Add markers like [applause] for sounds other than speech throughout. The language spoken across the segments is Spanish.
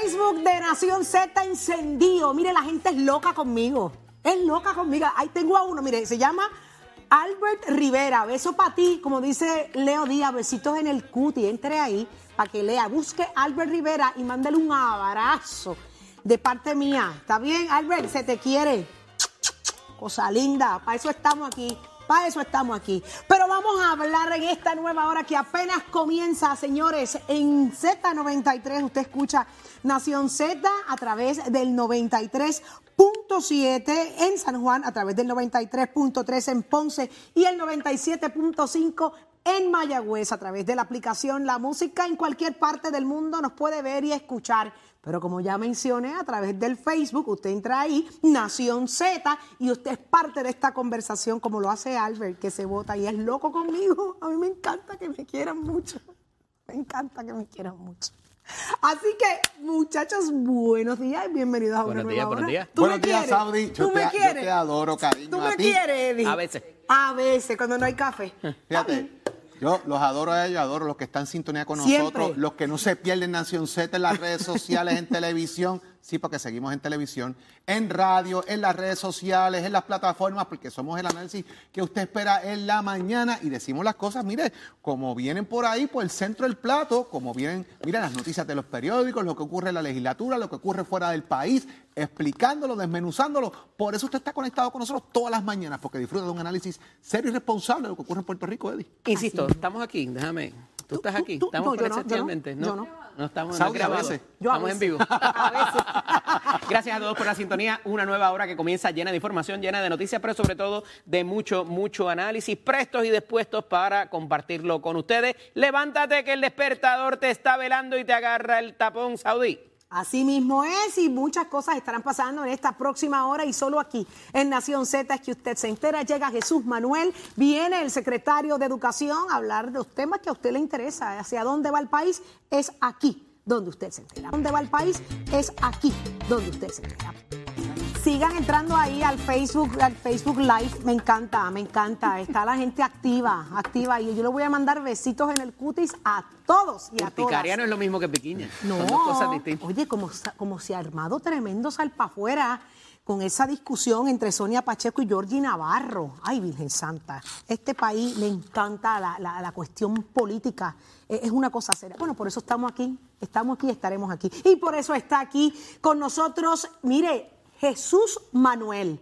Facebook de Nación Z encendido. Mire, la gente es loca conmigo. Es loca conmigo. Ahí tengo a uno, mire, se llama Albert Rivera. Beso para ti, como dice Leo Díaz, besitos en el cuti. Entre ahí para que lea. Busque Albert Rivera y mándale un abrazo de parte mía. ¿Está bien, Albert? Se te quiere. Cosa linda. Para eso estamos aquí. Para eso estamos aquí. Pero vamos a hablar en esta nueva hora que apenas comienza, señores. En Z93 usted escucha Nación Z a través del 93.7 en San Juan, a través del 93.3 en Ponce y el 97.5 en Mayagüez a través de la aplicación La Música en cualquier parte del mundo nos puede ver y escuchar. Pero como ya mencioné, a través del Facebook, usted entra ahí, Nación Z, y usted es parte de esta conversación, como lo hace Albert, que se vota y es loco conmigo. A mí me encanta que me quieran mucho. Me encanta que me quieran mucho. Así que, muchachos, buenos días y bienvenidos a una buenos días, Buenos días, buenos días, Saudi. ¿Tú me quieres? Yo te adoro, cariño. ¿Tú me quieres, Eddie? A veces. A veces, cuando no hay café. Fíjate. Yo los adoro a ellos, adoro los que están en sintonía con Siempre. nosotros, los que no se pierden Nación Z en las redes sociales, en televisión. Sí, porque seguimos en televisión, en radio, en las redes sociales, en las plataformas, porque somos el análisis que usted espera en la mañana y decimos las cosas, mire, como vienen por ahí, por el centro del plato, como vienen, mire, las noticias de los periódicos, lo que ocurre en la legislatura, lo que ocurre fuera del país, explicándolo, desmenuzándolo. Por eso usted está conectado con nosotros todas las mañanas, porque disfruta de un análisis serio y responsable de lo que ocurre en Puerto Rico, Eddie. Insisto, estamos aquí, déjame. ¿Tú estás aquí? Estamos no, yo no, yo no, presencialmente, no. No estamos no Saudi, grabado. Estamos en vivo. [laughs] A veces. Gracias a todos por la sintonía. Una nueva hora que comienza llena de información, llena de noticias, pero sobre todo de mucho, mucho análisis, prestos y dispuestos para compartirlo con ustedes. Levántate que el despertador te está velando y te agarra el tapón saudí. Así mismo es y muchas cosas estarán pasando en esta próxima hora y solo aquí en Nación Z es que usted se entera. Llega Jesús Manuel, viene el secretario de Educación a hablar de los temas que a usted le interesa. Hacia dónde va el país es aquí donde usted se entera. ¿Dónde va el país? Es aquí donde usted se entera. Sigan entrando ahí al Facebook, al Facebook Live. Me encanta, me encanta. Está la gente activa, activa. Y yo le voy a mandar besitos en el cutis a todos y a todas. No es lo mismo que piquiña. No, Son dos cosas distintas. oye, como, como se ha armado tremendo salpa afuera con esa discusión entre Sonia Pacheco y Georgie Navarro. Ay, Virgen Santa, este país le encanta la, la- la cuestión política, Eh, es una cosa seria. Bueno, por eso estamos aquí, estamos aquí, estaremos aquí. Y por eso está aquí con nosotros, mire, Jesús Manuel.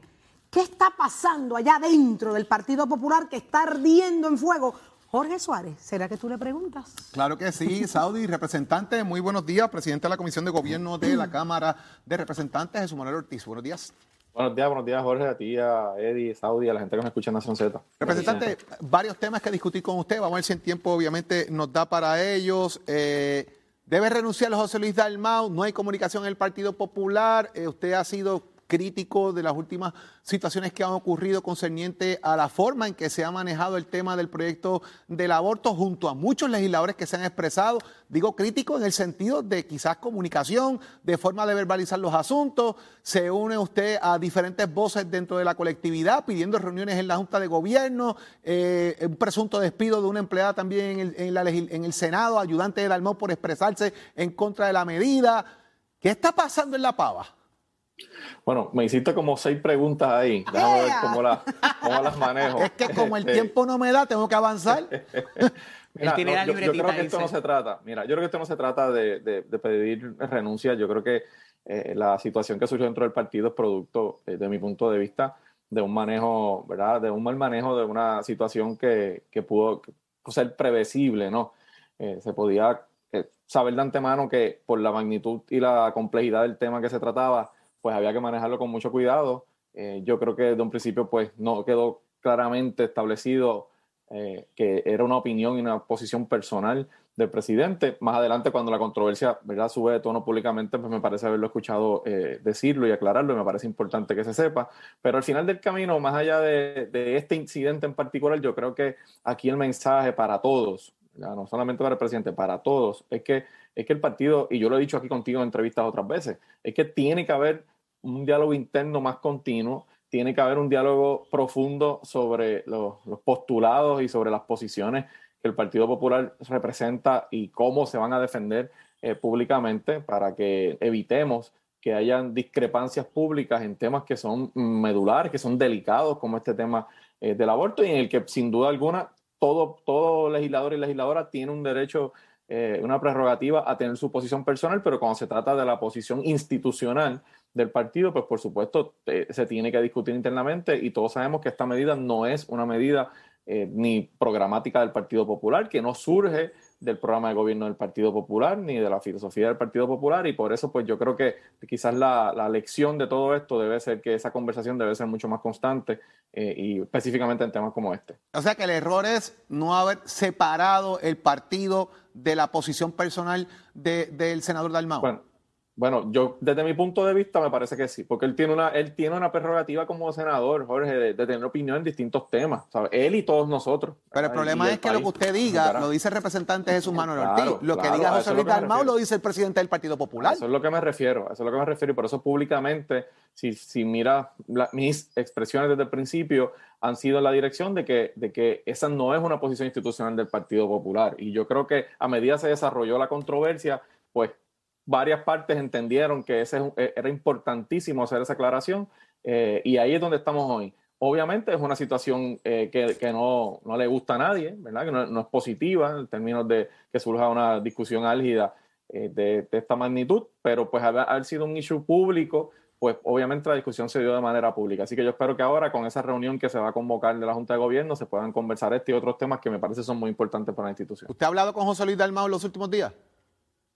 ¿Qué está pasando allá dentro del Partido Popular que está ardiendo en fuego? Jorge Suárez, ¿será que tú le preguntas? Claro que sí, Saudi, representante, muy buenos días, presidente de la Comisión de Gobierno de la [clears throat] Cámara de Representantes, Jesús Manuel Ortiz. Buenos días. Buenos días, buenos días, Jorge, a ti, a Eddie, Saudi, a la gente que me escucha en Nación Z. Representante, varios temas que discutir con usted. Vamos a ver si el tiempo obviamente nos da para ellos. Eh, debe renunciar José Luis Dalmau. No hay comunicación en el Partido Popular. Eh, usted ha sido crítico de las últimas situaciones que han ocurrido concerniente a la forma en que se ha manejado el tema del proyecto del aborto junto a muchos legisladores que se han expresado. Digo crítico en el sentido de quizás comunicación, de forma de verbalizar los asuntos. Se une usted a diferentes voces dentro de la colectividad pidiendo reuniones en la Junta de Gobierno, eh, un presunto despido de una empleada también en el, en el Senado, ayudante de Dalmau por expresarse en contra de la medida. ¿Qué está pasando en La Pava? Bueno, me hiciste como seis preguntas ahí. Déjame ver cómo, la- cómo las manejo. Es que como el Este, tiempo no me da, tengo que avanzar. [laughs] Mira, no, yo, creo que esto no se trata. Mira, yo creo que esto no se trata de, de- de pedir renuncia. Yo creo que eh, la situación que surgió dentro del partido es producto, eh, de mi punto de vista, de un manejo, ¿verdad? De un mal manejo de una situación que, que pudo ser previsible, ¿no? Eh, se podía eh, saber de antemano que por la magnitud y la complejidad del tema que se trataba, pues había que manejarlo con mucho cuidado. Eh, yo creo que desde un principio, pues no quedó claramente establecido eh, que era una opinión y una posición personal del presidente. Más adelante, cuando la controversia ¿verdad? sube de tono públicamente, pues me parece haberlo escuchado eh, decirlo y aclararlo y me parece importante que se sepa. Pero al final del camino, más allá de, este incidente en particular, yo creo que aquí el mensaje para todos, ¿verdad? no solamente para el presidente, para todos, es que, es que el partido, y yo lo he dicho aquí contigo en entrevistas otras veces, es que tiene que haber un diálogo interno más continuo, tiene que haber un diálogo profundo sobre los, postulados y sobre las posiciones que el Partido Popular representa y cómo se van a defender eh, públicamente para que evitemos que hayan discrepancias públicas en temas que son medulares, que son delicados, como este tema eh, del aborto, y en el que sin duda alguna todo, todo legislador y legisladora tiene un derecho, eh, una prerrogativa a tener su posición personal, pero cuando se trata de la posición institucional del partido, pues por supuesto se tiene que discutir internamente y todos sabemos que esta medida no es una medida ni programática del Partido Popular, que no surge del programa de gobierno del Partido Popular ni de la filosofía del Partido Popular y por eso pues yo creo que quizás la, la lección de todo esto debe ser que esa conversación debe ser mucho más constante eh, y específicamente en temas como este. O sea que el error es no haber separado el partido de la posición personal de, del senador Dalmau. Bueno, bueno, yo desde mi punto de vista me parece que sí, porque él tiene una, él tiene una prerrogativa como senador, Jorge, de, tener opinión en distintos temas, ¿sabes? Él y todos nosotros. Pero el problema es que lo que usted diga lo dice el representante Jesús Manuel Ortiz, lo que diga José Luis Dalmau lo dice el presidente del Partido Popular. Eso es lo que me refiero, eso es lo que me refiero y por eso públicamente, si, si mira mis expresiones desde el principio han sido en la dirección de que, de que esa no es una posición institucional del Partido Popular y yo creo que a medida se desarrolló la controversia, pues varias partes entendieron que ese eh, era importantísimo hacer esa aclaración eh, y ahí es donde estamos hoy. Obviamente es una situación eh, que, que no, no, le gusta a nadie, ¿verdad? Que no, es positiva en términos de que surja una discusión álgida de, de, esta magnitud, pero pues haber, haber sido un issue público, pues obviamente la discusión se dio de manera pública. Así que yo espero que ahora con esa reunión que se va a convocar de la Junta de Gobierno se puedan conversar este y otros temas que me parece son muy importantes para la institución. ¿Usted ha hablado con José Luis Dalmau en los últimos días?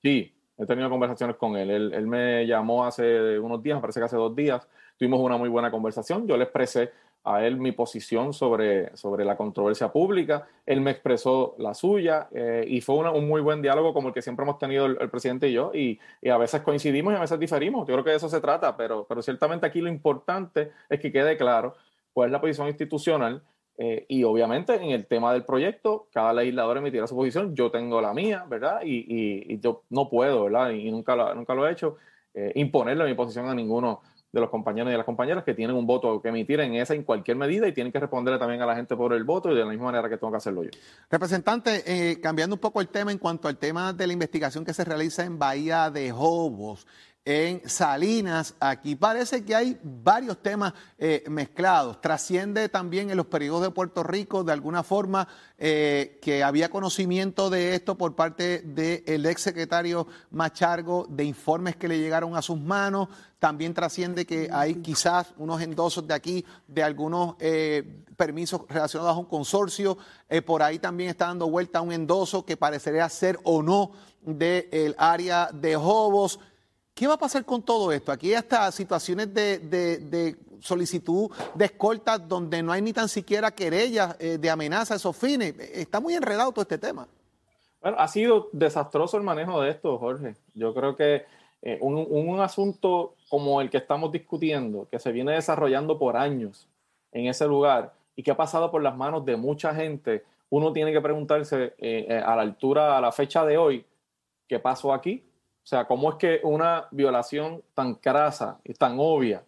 Sí, He tenido conversaciones con él. él. me llamó hace unos días, me parece que hace dos días. Tuvimos una muy buena conversación. Yo le expresé a él mi posición sobre, sobre la controversia pública. Él me expresó la suya eh, y fue un muy buen diálogo como el que siempre hemos tenido el, presidente y yo. Y, y, a veces coincidimos y a veces diferimos. Yo creo que de eso se trata, pero, pero ciertamente aquí lo importante es que quede claro cuál es la posición institucional eh, y obviamente en el tema del proyecto, cada legislador emitirá su posición, yo tengo la mía, ¿verdad? Y, y, yo no puedo, ¿verdad? Y nunca lo, nunca lo he hecho, eh, imponerle mi posición a ninguno de los compañeros y las compañeras que tienen un voto que emitir en esa, en cualquier medida, y tienen que responderle también a la gente por el voto y de la misma manera que tengo que hacerlo yo. Representante, eh, cambiando un poco el tema en cuanto al tema de la investigación que se realiza en Bahía de Jobos, en Salinas. Aquí parece que hay varios temas eh, mezclados. Trasciende también en los periodos de Puerto Rico de alguna forma eh, que había conocimiento de esto por parte del ex secretario Machargo, de informes que le llegaron a sus manos. También trasciende que hay quizás unos endosos de aquí de algunos eh, permisos relacionados a un consorcio. por ahí también está dando vuelta un endoso que parecería ser o no del área de Jobos. ¿Qué va a pasar con todo esto? Aquí hay hasta situaciones de, solicitud de escolta donde no hay ni tan siquiera querellas eh, de amenaza a esos fines. Está muy enredado todo este tema. Bueno, ha sido desastroso el manejo de esto, Jorge. Yo creo que eh, un, asunto como el que estamos discutiendo, que se viene desarrollando por años en ese lugar y que ha pasado por las manos de mucha gente, uno tiene que preguntarse eh, a la altura, a la fecha de hoy, ¿qué pasó aquí? O sea, ¿cómo es que una violación tan crasa y tan obvia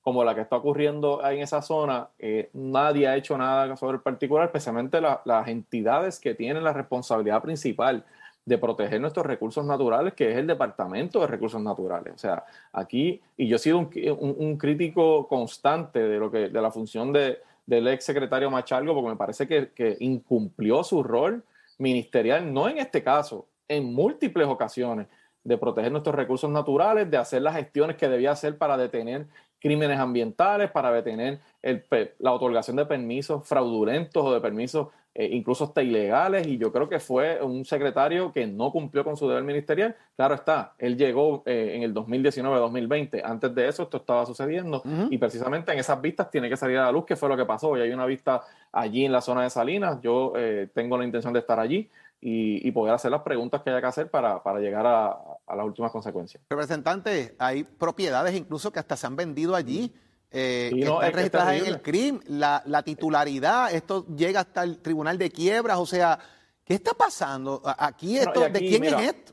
como la que está ocurriendo en esa zona, eh, nadie ha hecho nada sobre el particular, especialmente las entidades que tienen la responsabilidad principal de proteger nuestros recursos naturales, que es el Departamento de Recursos Naturales. O sea, aquí, y yo he sido un, crítico constante de, lo que, de la función de, del ex secretario Machalgo, porque me parece que, que incumplió su rol ministerial, no en este caso, en múltiples ocasiones de proteger nuestros recursos naturales, de hacer las gestiones que debía hacer para detener crímenes ambientales, para detener el, la otorgación de permisos fraudulentos o de permisos eh, incluso hasta ilegales. Y yo creo que fue un secretario que no cumplió con su deber ministerial. Claro está, él llegó eh, en el 2019-2020. Antes de eso esto estaba sucediendo y precisamente en esas vistas tiene que salir a la luz qué fue lo que pasó. Y hay una vista allí en la zona de Salinas. Yo eh, tengo la intención de estar allí y, poder hacer las preguntas que haya que hacer para, llegar a, las últimas consecuencias. Representante, hay propiedades incluso que hasta se han vendido allí. Eh, que están registradas en el CRIM, la, titularidad, esto llega hasta el Tribunal de Quiebras, o sea, ¿qué está pasando? Aquí, esto, ¿de quién es esto?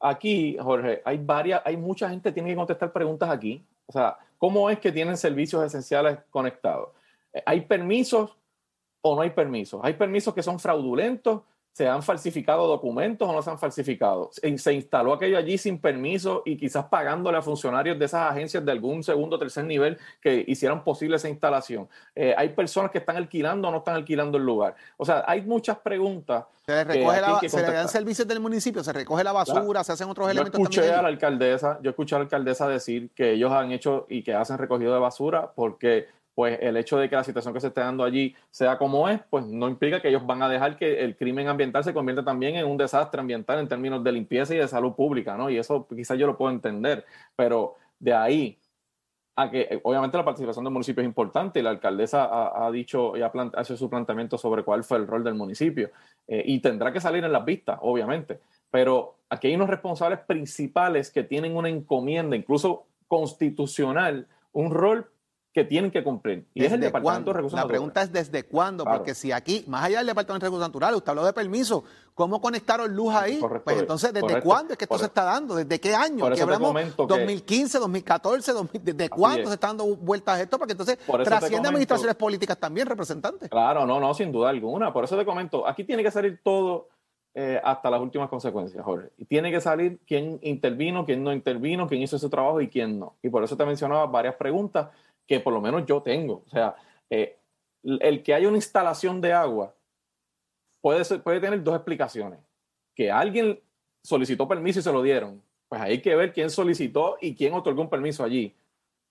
Aquí, Jorge, hay varias, hay mucha gente que tiene que contestar preguntas aquí. O sea, ¿cómo es que tienen servicios esenciales conectados? ¿Hay permisos o no hay permisos? Hay permisos que son fraudulentos ¿Se han falsificado documentos o no se han falsificado? Se instaló aquello allí sin permiso y quizás pagándole a funcionarios de esas agencias de algún segundo o tercer nivel que hicieran posible esa instalación. Eh, hay personas que están alquilando o no están alquilando el lugar. O sea, hay muchas preguntas. Se, recoge la, se le dan servicios del municipio, se recoge la basura, se hacen otros elementos. Yo escuché a la alcaldesa, yo escuché a la alcaldesa decir que ellos han hecho y que hacen recogido de basura porque pues el hecho de que la situación que se esté dando allí sea como es, pues no implica que ellos van a dejar que el crimen ambiental se convierta también en un desastre ambiental en términos de limpieza y de salud pública, ¿no? Y eso quizás yo lo puedo entender, pero de ahí a que eh, obviamente la participación del municipio es importante y la alcaldesa ha, dicho y ha hecho su planteamiento sobre cuál fue el rol del municipio eh, y tendrá que salir en las vistas, obviamente, pero aquí hay unos responsables principales que tienen una encomienda, incluso constitucional, un rol que tienen que cumplir. Y es el Departamento de Recursos La pregunta es desde cuándo, porque si aquí, más allá del Departamento de Recursos Naturales, usted habló de permiso, ¿cómo conectaron luz ahí? pues entonces, ¿desde cuándo es que esto se está dando? ¿Desde qué año? Aquí hablamos 2015, 2014, ¿desde cuándo se están dando vueltas esto? Porque entonces trasciende administraciones políticas también, representantes. Claro, no, no, sin duda alguna. Por eso te comento, aquí tiene que salir todo eh, hasta las últimas consecuencias, Jorge. Y tiene que salir quién intervino, quién no intervino, quién hizo su trabajo y quién no. Y por eso te mencionaba varias preguntas que por lo menos yo tengo. O sea, eh, el que haya una instalación de agua puede, puede tener dos explicaciones. Que alguien solicitó permiso y se lo dieron. Pues hay que ver quién solicitó y quién otorgó un permiso allí.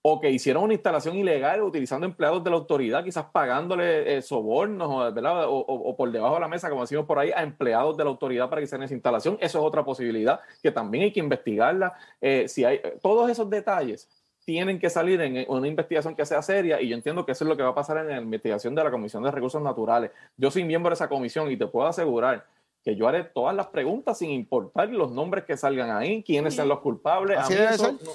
O que hicieron una instalación ilegal utilizando empleados de la autoridad, quizás pagándole eh, sobornos o, o, por debajo de la mesa, como decimos por ahí, a empleados de la autoridad para que hicieran esa instalación. Eso es otra posibilidad que también hay que investigarla. Eh, si hay todos esos detalles tienen que salir en una investigación que sea seria y yo entiendo que eso es lo que va a pasar en la investigación de la Comisión de Recursos Naturales. Yo soy miembro de esa comisión y te puedo asegurar que yo haré todas las preguntas sin importar los nombres que salgan ahí, quiénes sean los culpables. a mí, eso, no,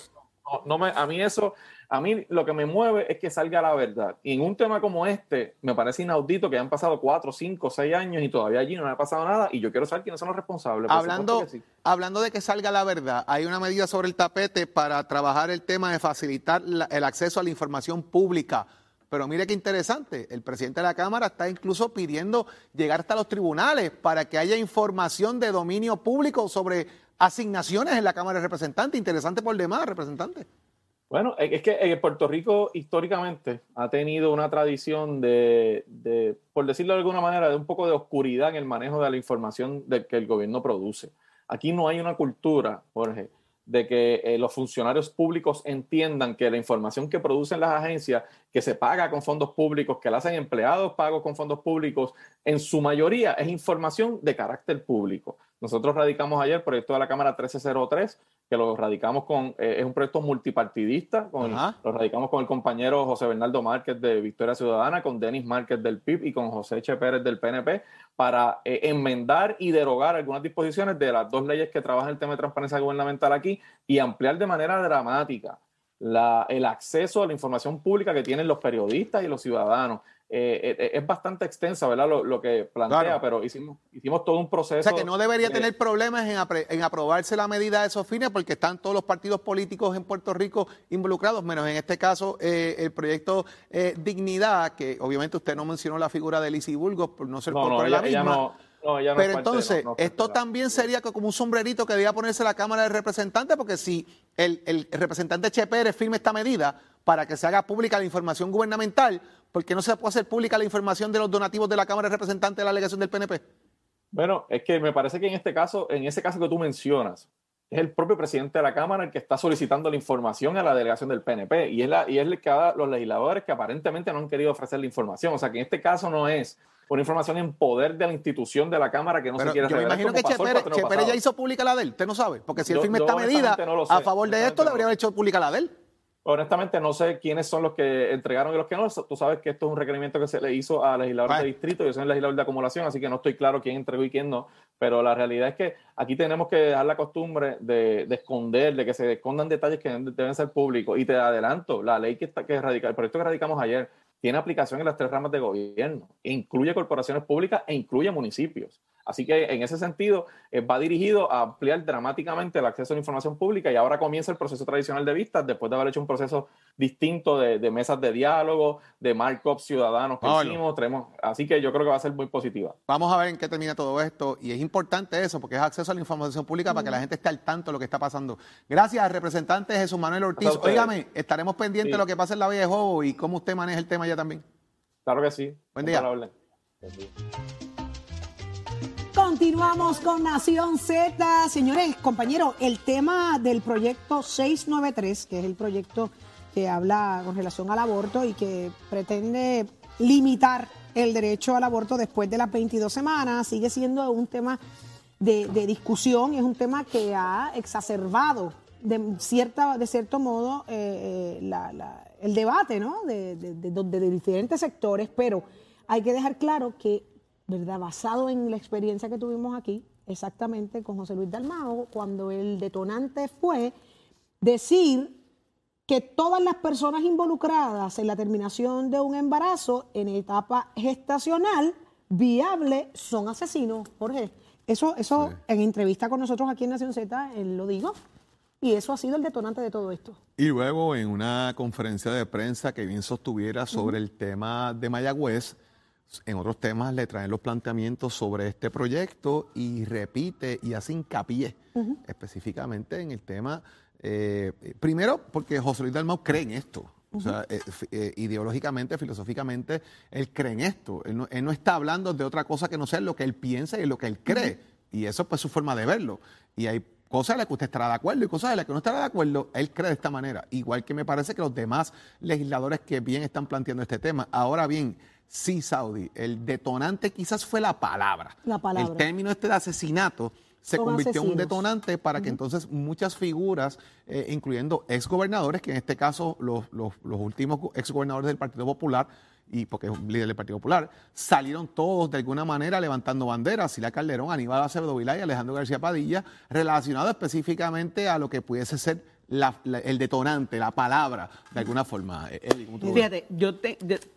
me, a mí eso a mí lo que me mueve es que salga la verdad. Y en un tema como este, me parece inaudito que han pasado cuatro, cinco, seis años y todavía allí no ha pasado nada. Y yo quiero saber quiénes son los responsables. Hablando, hablando de que salga la verdad, hay una medida sobre el tapete para trabajar el tema de facilitar el acceso a la información pública. Pero mire qué interesante, el presidente de la Cámara está incluso pidiendo llegar hasta los tribunales para que haya información de dominio público sobre asignaciones en la Cámara de Representantes. Interesante por demás, representante. Bueno, es que en Puerto Rico históricamente ha tenido una tradición de, por decirlo de alguna manera, de un poco de oscuridad en el manejo de la información que el gobierno produce. Aquí no hay una cultura, Jorge, de que eh, los funcionarios públicos entiendan que la información que producen las agencias, que se paga con fondos públicos, que la hacen empleados pagos con fondos públicos, en su mayoría es información de carácter público. Nosotros radicamos ayer el proyecto de la Cámara 1303, que lo radicamos con, eh, es un proyecto multipartidista, con, lo radicamos con el compañero José Bernardo Márquez de Victoria Ciudadana, con Denis Márquez del PIB y con José Che Pérez del PNP, para eh, enmendar y derogar algunas disposiciones de las dos leyes que trabajan el tema de transparencia gubernamental aquí y ampliar de manera dramática la, el acceso a la información pública que tienen los periodistas y los ciudadanos. Eh, eh, es bastante extensa, ¿verdad? Lo, que plantea, pero hicimos, hicimos todo un proceso. O sea, que no debería tener problemas en, aprobarse la medida de esos fines porque están todos los partidos políticos en Puerto Rico involucrados, menos en este caso eh, el proyecto Dignidad, que obviamente usted no mencionó la figura de Lizy Burgos por no ser por la misma. Pero entonces, esto también sería como un sombrerito que debía ponerse la Cámara de Representantes, porque si el, el representante Che Pérez firme esta medida para que se haga pública la información gubernamental, ¿por qué no se puede hacer pública la información de los donativos de la Cámara de Representantes de la delegación del PNP? Bueno, es que me parece que en este caso, en ese caso que tú mencionas, es el propio presidente de la Cámara el que está solicitando la información a la delegación del PNP y es, la, y es el que ha, los legisladores que aparentemente no han querido ofrecer la información. O sea, que en este caso no es una información en poder de la institución de la Cámara que no se quiere Yo me imagino que Chepere, ya hizo pública la de él, usted no sabe, porque si él firma esta medida a favor de esto, debería haber hecho pública la de él. Honestamente, no sé quiénes son los que entregaron y los que no. Tú sabes que esto es un requerimiento que se le hizo a legisladores de distrito. Yo soy el legislador de acumulación, así que no estoy claro quién entregó y quién no. Pero la realidad es que aquí tenemos que dejar la costumbre de, esconder, de que se escondan detalles que deben ser públicos. Y te adelanto, la ley que, está, que radica, el proyecto que radicamos ayer tiene aplicación en las tres ramas de gobierno. Incluye corporaciones públicas e incluye municipios. Así que en ese sentido eh, va dirigido a ampliar dramáticamente el acceso a la información pública y ahora comienza el proceso tradicional de vistas después de haber hecho un proceso distinto de, mesas de diálogo, de markups ciudadanos que hicimos. así que yo creo que va a ser muy positiva. Vamos a ver en qué termina todo esto y es importante eso porque es acceso a la información pública para que la gente esté al tanto de lo que está pasando. Gracias, representante Jesús Manuel Ortiz. Óigame, estaremos pendientes de lo que pasa en la Villa de Jobo y cómo usted maneja el tema ya también. Claro que sí. Buen día. Continuamos con Nación Z. Señores, compañeros, el tema del proyecto 693, que es el proyecto que habla con relación al aborto y que pretende limitar el derecho al aborto después de las 22 semanas, sigue siendo un tema de, discusión, es un tema que ha exacerbado de, cierta, de cierto modo eh, eh, el debate ¿no? de, de diferentes sectores, pero hay que dejar claro que ¿verdad? Basado en la experiencia que tuvimos aquí, exactamente con José Luis Dalmao, cuando el detonante fue decir que todas las personas involucradas en la terminación de un embarazo en etapa gestacional viable son asesinos, Jorge. Eso, eso en entrevista con nosotros aquí en Nación Z, él lo dijo. Y eso ha sido el detonante de todo esto. Y luego en una conferencia de prensa que bien sostuviera sobre el tema de Mayagüez, en otros temas le traen los planteamientos sobre este proyecto y repite y hace hincapié específicamente en el tema, eh, primero porque José Luis Dalmau cree en esto. O sea, eh, eh, ideológicamente, filosóficamente, él cree en esto. Él no, está hablando de otra cosa que no sea lo que él piensa y lo que él cree. Y eso es pues, su forma de verlo. Y hay cosas en las que usted estará de acuerdo y cosas en las que no estará de acuerdo, él cree de esta manera. Igual que me parece que los demás legisladores que bien están planteando este tema. Ahora bien, Sí, Saudi. El detonante quizás fue la palabra. La palabra. El término este de asesinato se convirtió en un detonante para que entonces muchas figuras, eh, incluyendo exgobernadores, que en este caso los, los, los últimos exgobernadores del Partido Popular, y porque es un líder del Partido Popular, salieron todos de alguna manera levantando banderas, Sila Calderón, Aníbal Acevedo Vilá y Alejandro García Padilla, relacionado específicamente a lo que pudiese ser el detonante, la palabra, de alguna forma. Eh, Fíjate, yo,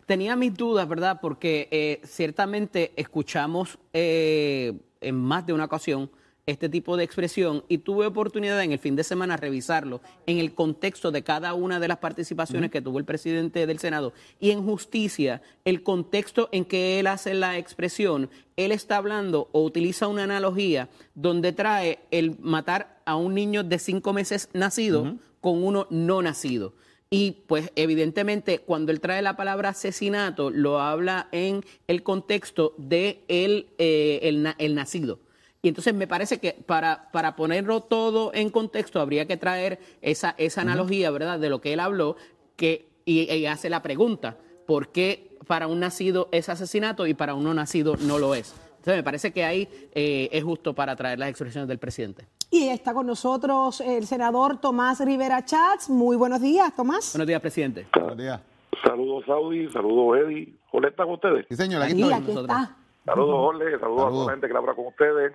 tenía mis dudas, ¿verdad? Porque eh, ciertamente escuchamos eh, en más de una ocasión este tipo de expresión y tuve oportunidad en el fin de semana revisarlo en el contexto de cada una de las participaciones que tuvo el presidente del Senado y en justicia, el contexto en que él hace la expresión, él está hablando o utiliza una analogía donde trae el matar a un niño de cinco meses nacido con uno no nacido. Y pues evidentemente cuando él trae la palabra asesinato lo habla en el contexto de el, eh, el nacido. Y entonces me parece que para, para ponerlo todo en contexto habría que traer esa, esa analogía, ¿verdad?, de lo que él habló que, y, hace la pregunta, ¿por qué para un nacido es asesinato y para un no nacido no lo es? Entonces me parece que ahí eh, es justo para traer las expresiones del presidente. Y está con nosotros el senador Tomás Rivera Chats. Muy buenos días, Tomás. Buenos días, presidente. Buenos días. Saludos, Saudi. Saludos, Eddie. ¿Jorge está con ustedes? Sí, señor. Aquí, aquí está. Saludos, Jorge. Saludos, a la gente que labra con ustedes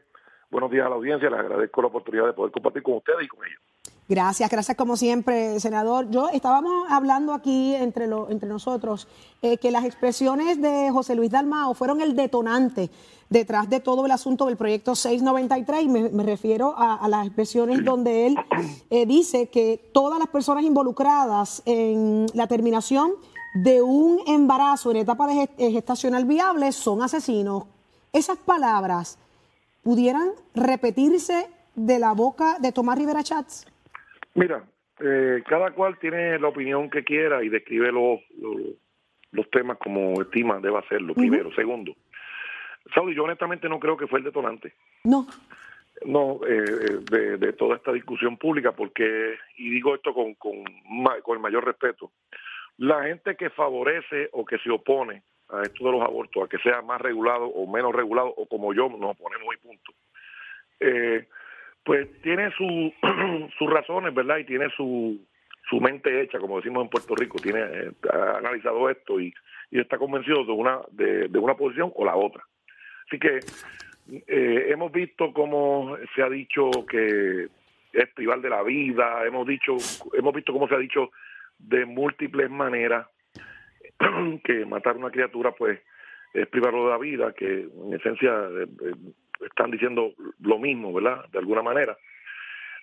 buenos días a la audiencia. Les agradezco la oportunidad de poder compartir con ustedes y con ellos. Gracias, gracias como siempre, senador. Yo estábamos hablando aquí entre, entre nosotros eh, que las expresiones de José Luis Dalmao fueron el detonante detrás de todo el asunto del proyecto 693 me, refiero a, las expresiones donde él eh, dice que todas las personas involucradas en la terminación de un embarazo en etapa de gestacional viable son asesinos. Esas palabras pudieran repetirse de la boca de Tomás Rivera Chats? Mira, eh, cada cual tiene la opinión que quiera y describe los, los, temas como estima debe hacerlo, primero. Segundo, Saudi, yo honestamente no creo que fue el detonante. No. No, eh, de, de, toda esta discusión pública, porque, y digo esto con, con, con el mayor respeto, la gente que favorece o que se opone a esto de los abortos, a que sea más regulado o menos regulado, o como yo nos ponemos y punto, eh, pues tiene su, [clears throat] sus razones, ¿verdad? Y tiene su, su mente hecha, como decimos en Puerto Rico, tiene eh, analizado esto y, y, está convencido de una, de, de, una posición o la otra. Así que eh, hemos visto cómo se ha dicho que es privar de la vida, hemos dicho, hemos visto cómo se ha dicho de múltiples maneras [clears throat] que matar una criatura pues es privarlo de la vida, que en esencia eh, eh, están diciendo lo mismo, ¿verdad? De alguna manera.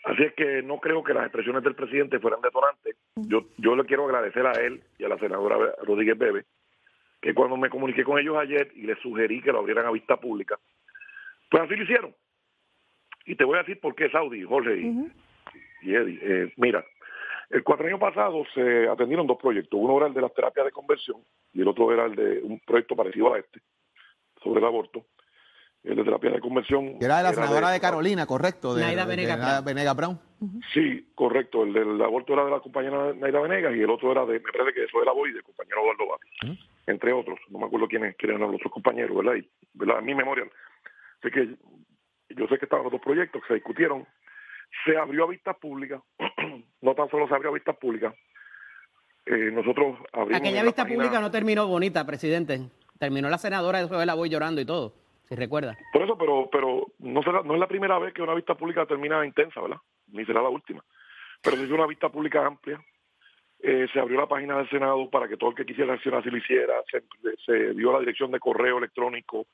Así es que no creo que las expresiones del presidente fueran detonantes. Yo, yo le quiero agradecer a él y a la senadora Rodríguez Bebe que cuando me comuniqué con ellos ayer y les sugerí que lo abrieran a vista pública, pues así lo hicieron. Y te voy a decir por qué Saudi, Jorge y, Eddie. Eh, mira, el cuatro años pasado se atendieron dos proyectos. Uno era el de las terapias de conversión y el otro era el de un proyecto parecido a este, sobre el aborto. El de terapia de conversión. Era de la senadora de, Carolina, correcto. De, Naida Venegas, Brown. Sí, correcto. El del aborto era de la compañera Naida Venegas y el otro era de, me parece que eso era Boy, del compañero Eduardo Bati, entre otros. No me acuerdo quiénes, quiénes eran los otros compañeros, ¿verdad? Y, ¿verdad? A mi memoria. Así que yo sé que estaban los dos proyectos que se discutieron. Se abrió a vistas públicas. [clears throat] no tan solo se abrió a vistas públicas. Eh, nosotros abrimos. Aquella vista pública no terminó bonita, presidente. Terminó la senadora de la voy llorando y todo si recuerda. Por eso, pero pero no será, no es la primera vez que una vista pública termina intensa, ¿verdad? Ni será la última. Pero se hizo una vista pública amplia. Eh, se abrió la página del Senado para que todo el que quisiera accionar se lo hiciera. Se, dio la dirección de correo electrónico,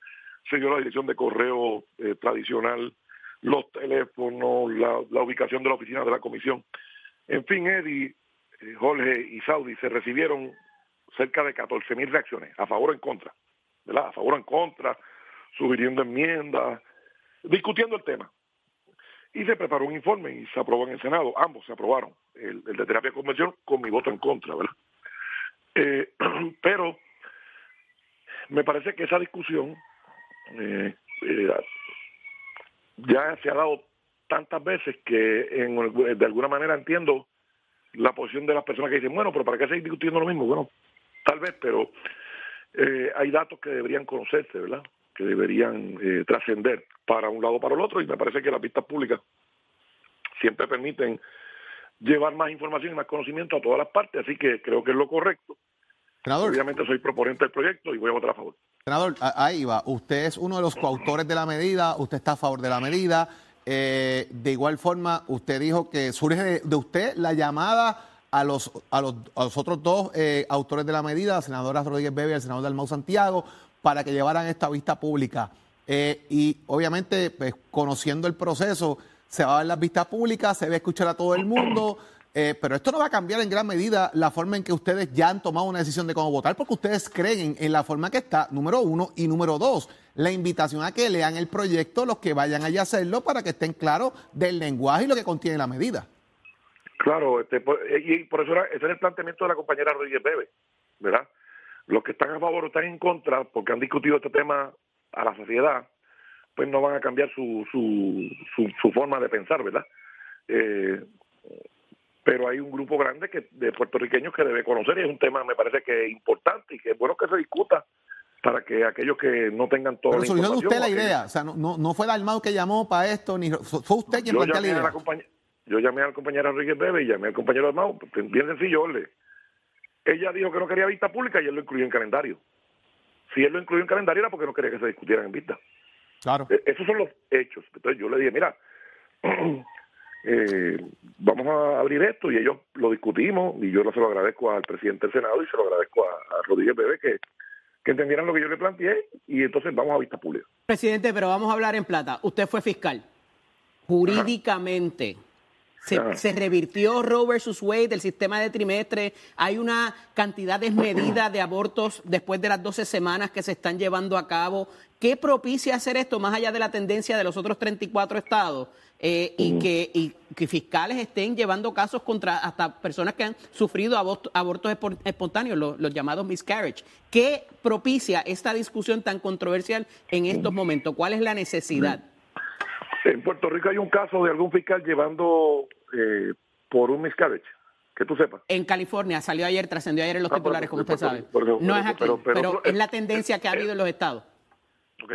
se dio la dirección de correo eh, tradicional, los teléfonos, la, ubicación de la oficina de la comisión. En fin, Eddie, eh, Jorge y Saudi se recibieron cerca de 14 mil reacciones, a favor o en contra, ¿verdad? A favor o en contra, sugiriendo enmiendas, discutiendo el tema. Y se preparó un informe y se aprobó en el Senado. Ambos se aprobaron. El, de terapia de conversión con mi voto en contra, ¿verdad? Eh, [clears throat] pero me parece que esa discusión eh, eh, ya se ha dado tantas veces que de alguna manera entiendo la posición de las personas que dicen, bueno, pero ¿para qué seguir discutiendo lo mismo? Bueno, tal vez, pero hay datos que deberían conocerse, ¿verdad? que deberían eh, trascender para un lado o para el otro y me parece que las vistas públicas siempre permiten llevar más información y más conocimiento a todas las partes, así que creo que es lo correcto. Obviamente soy proponente del proyecto y voy a votar a favor. Senador, ahí va. Usted es uno de los coautores de la medida, usted está a favor de la medida. Eh, de igual forma, usted dijo que surge de, usted la llamada a los, a los, a los otros dos eh, autores de la medida, la senadora Rodríguez Bebe y el senador Dalmau Santiago, para que llevaran esta vista pública. Eh, y obviamente, pues, conociendo el proceso, se va a ver las vistas públicas, se va a escuchar a todo el mundo, eh, pero esto no va a cambiar en gran medida la forma en que ustedes ya han tomado una decisión de cómo votar, porque ustedes creen en la forma que está, número uno, y número dos, la invitación a que lean el proyecto los que vayan allá a hacerlo para que estén claros del lenguaje y lo que contiene la medida. Claro, este, y por eso era, ese era el planteamiento de la compañera Rodríguez Bebe, ¿verdad? Los que están a favor o están en contra, porque han discutido este tema a la sociedad, pues no van a cambiar su, su, su, forma de pensar, ¿verdad? Eh, pero hay un grupo grande que de puertorriqueños que debe conocer y es un tema, me parece que importante y que es bueno que se discuta para que aquellos que no tengan todo Pero surgió de usted la idea, o sea, no, no, no fue Dalmau que llamó para esto, ni fue usted quien planteó la idea. yo llamé al compañero Enrique Bebe y llamé al compañero Dalmau, bien sencillo, le ella dijo que no quería vista pública y él lo incluyó en calendario. Si él lo incluyó en calendario era porque no quería que se discutieran en vista. Claro. E, esos son los hechos. Entonces yo le dije, mira, [clears throat] eh, vamos a abrir esto y ellos lo discutimos y yo se lo agradezco al presidente del Senado y se lo agradezco a, Rodríguez Bebé que, que entendieran lo que yo le planteé y entonces vamos a vista pública. Presidente, pero vamos a hablar en plata. Usted fue fiscal. Jurídicamente, se, revirtió Roe versus Wade, del sistema de trimestre. Hay una cantidad desmedida de abortos después de las 12 semanas que se están llevando a cabo. ¿Qué propicia hacer esto más allá de la tendencia de los otros 34 estados? Eh, y, que, que, fiscales estén llevando casos contra hasta personas que han sufrido abortos, espontáneos, los, llamados miscarriage. ¿Qué propicia esta discusión tan controversial en estos momentos? ¿Cuál es la necesidad? En Puerto Rico hay un caso de algún fiscal llevando eh, por un miscarriage, que tú sepas. En California salió ayer, trascendió ayer en los ah, titulares, como usted sabe. no es aquí, pero, es la tendencia que ha habido en los estados. Ok.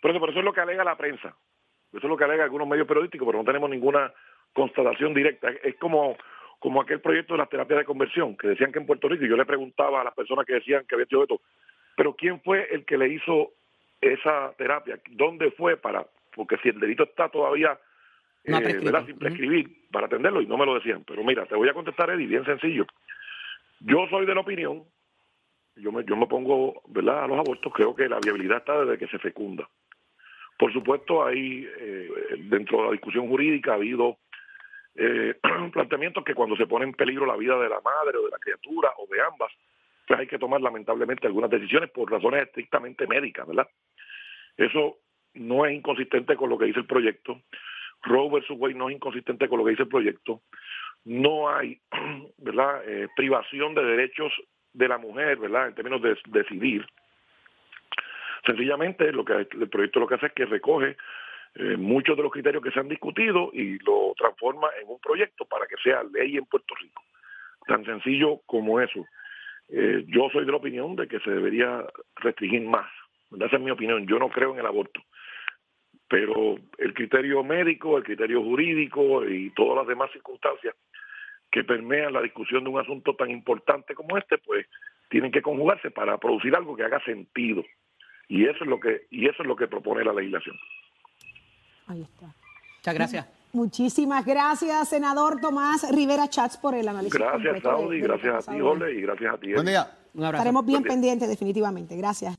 Por eso, por eso es lo que alega la prensa. Eso es lo que alega algunos medios periodísticos, pero no tenemos ninguna constatación directa. Es como, como aquel proyecto de las terapias de conversión, que decían que en Puerto Rico, y yo le preguntaba a las personas que decían que había hecho esto, pero ¿quién fue el que le hizo esa terapia? ¿Dónde fue para porque si el delito está todavía no eh, sin prescribir para atenderlo y no me lo decían. Pero mira, te voy a contestar, Eddie, bien sencillo. Yo soy de la opinión yo me, yo me pongo ¿verdad? a los abortos, creo que la viabilidad está desde que se fecunda. Por supuesto, hay eh, dentro de la discusión jurídica ha habido eh, [clears throat] planteamientos que cuando se pone en peligro la vida de la madre o de la criatura o de ambas, pues hay que tomar lamentablemente algunas decisiones por razones estrictamente médicas, ¿verdad? Eso no es inconsistente con lo que dice el proyecto. Roe versus Wade no es inconsistente con lo que dice el proyecto. No hay, [clears throat] ¿verdad?, eh, privación de derechos de la mujer, ¿verdad?, en términos de decidir. Sencillamente, lo que el proyecto lo que hace es que recoge eh, muchos de los criterios que se han discutido y lo transforma en un proyecto para que sea ley en Puerto Rico. Tan sencillo como eso. Eh, yo soy de la opinión de que se debería restringir más. Esa es mi opinión. Yo no creo en el aborto. Pero el criterio médico, el criterio jurídico y todas las demás circunstancias que permean la discusión de un asunto tan importante como este, pues tienen que conjugarse para producir algo que haga sentido. Y eso es lo que y eso es lo que propone la legislación. Ahí está. Muchas gracias. Muchísimas gracias, senador Tomás Rivera Chats, por el análisis. Gracias, Saudi, gracias a ti, Ole, y gracias a ti. Buen día. Un abrazo. Estaremos bien pendientes, definitivamente. Gracias.